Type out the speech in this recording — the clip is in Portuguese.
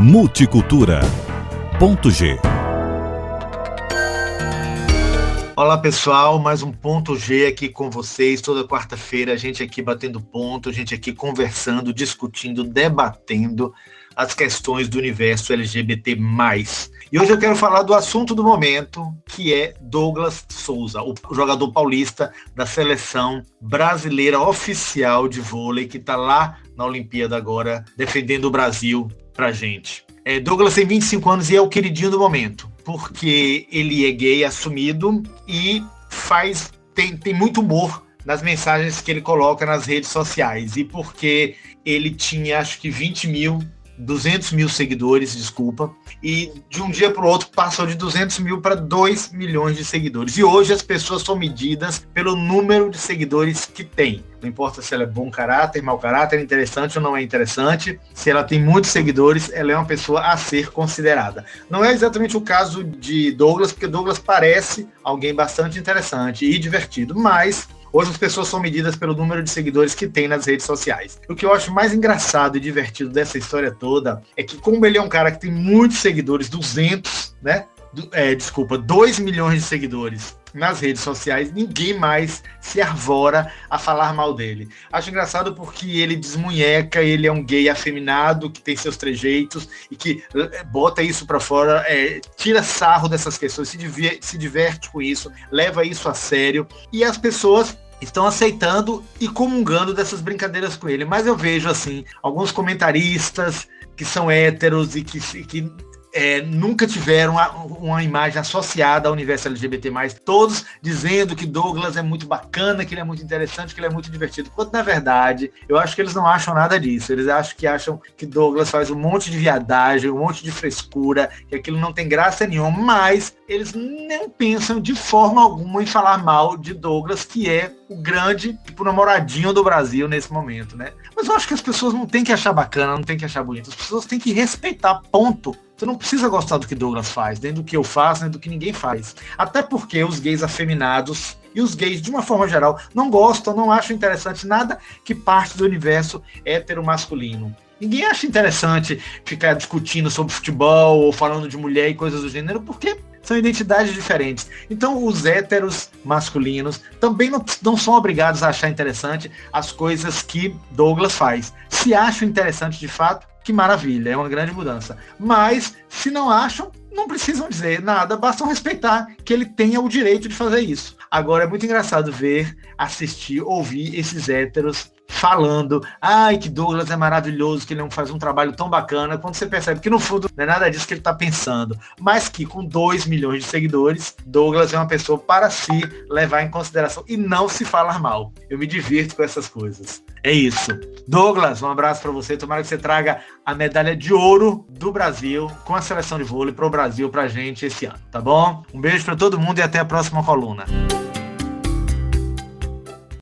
Multicultura. Ponto G. Olá pessoal, mais um ponto G aqui com vocês. Toda quarta-feira a gente aqui batendo ponto, a gente aqui conversando, discutindo, debatendo as questões do universo LGBT+. E hoje eu quero falar do assunto do momento, que é Douglas Souza, o jogador paulista da seleção brasileira oficial de vôlei, que está lá na Olimpíada agora, defendendo o Brasil pra gente. É, Douglas tem 25 anos e é o queridinho do momento porque ele é gay assumido e faz tem, tem muito humor nas mensagens que ele coloca nas redes sociais e porque ele tinha acho que 20 mil 200 mil seguidores, desculpa, e de um dia para o outro passou de 200 mil para 2 milhões de seguidores. E hoje as pessoas são medidas pelo número de seguidores que tem. Não importa se ela é bom caráter, mau caráter, interessante ou não é interessante. Se ela tem muitos seguidores, ela é uma pessoa a ser considerada. Não é exatamente o caso de Douglas, porque Douglas parece alguém bastante interessante e divertido, mas Hoje as pessoas são medidas pelo número de seguidores que tem nas redes sociais. O que eu acho mais engraçado e divertido dessa história toda é que, como ele é um cara que tem muitos seguidores, 200, né? É, desculpa, 2 milhões de seguidores nas redes sociais, ninguém mais se arvora a falar mal dele. Acho engraçado porque ele desmunheca, ele é um gay afeminado que tem seus trejeitos e que eh, bota isso para fora, é, tira sarro dessas questões, se, diver, se diverte com isso, leva isso a sério e as pessoas estão aceitando e comungando dessas brincadeiras com ele. Mas eu vejo assim alguns comentaristas que são héteros e que, que é, nunca tiveram uma, uma, imagem associada ao universo LGBT+, todos dizendo que Douglas é muito bacana, que ele é muito interessante, que ele é muito divertido, quando na verdade, eu acho que eles não acham nada disso, eles acham que acham que Douglas faz um monte de viadagem, um monte de frescura, que aquilo não tem graça nenhuma, mas eles não pensam de forma alguma em falar mal de Douglas, que é o grande tipo, namoradinho do Brasil nesse momento, né? Mas eu acho que as pessoas não têm que achar bacana, não têm que achar bonito, as pessoas têm que respeitar, ponto. Você não precisa gostar do que Douglas faz, nem do que eu faço, nem do que ninguém faz. Até porque os gays afeminados e os gays, de uma forma geral, não gostam, não acham interessante nada que parte do universo hétero-masculino. Ninguém acha interessante ficar discutindo sobre futebol ou falando de mulher e coisas do gênero, porque são identidades diferentes. Então, os héteros masculinos também não, não são obrigados a achar interessante as coisas que Douglas faz. Se acham interessante de fato, que maravilha, é uma grande mudança. Mas, se não acham, não precisam dizer nada, basta respeitar que ele tenha o direito de fazer isso. Agora, é muito engraçado ver, assistir, ouvir esses héteros falando, ai, que Douglas é maravilhoso, que ele não faz um trabalho tão bacana, quando você percebe que no fundo não é nada disso que ele está pensando, mas que com 2 milhões de seguidores, Douglas é uma pessoa para se levar em consideração e não se falar mal. Eu me divirto com essas coisas. É isso. Douglas, um abraço para você. Tomara que você traga a medalha de ouro do Brasil com a seleção de vôlei para o Brasil, para gente esse ano, tá bom? Um beijo para todo mundo e até a próxima coluna.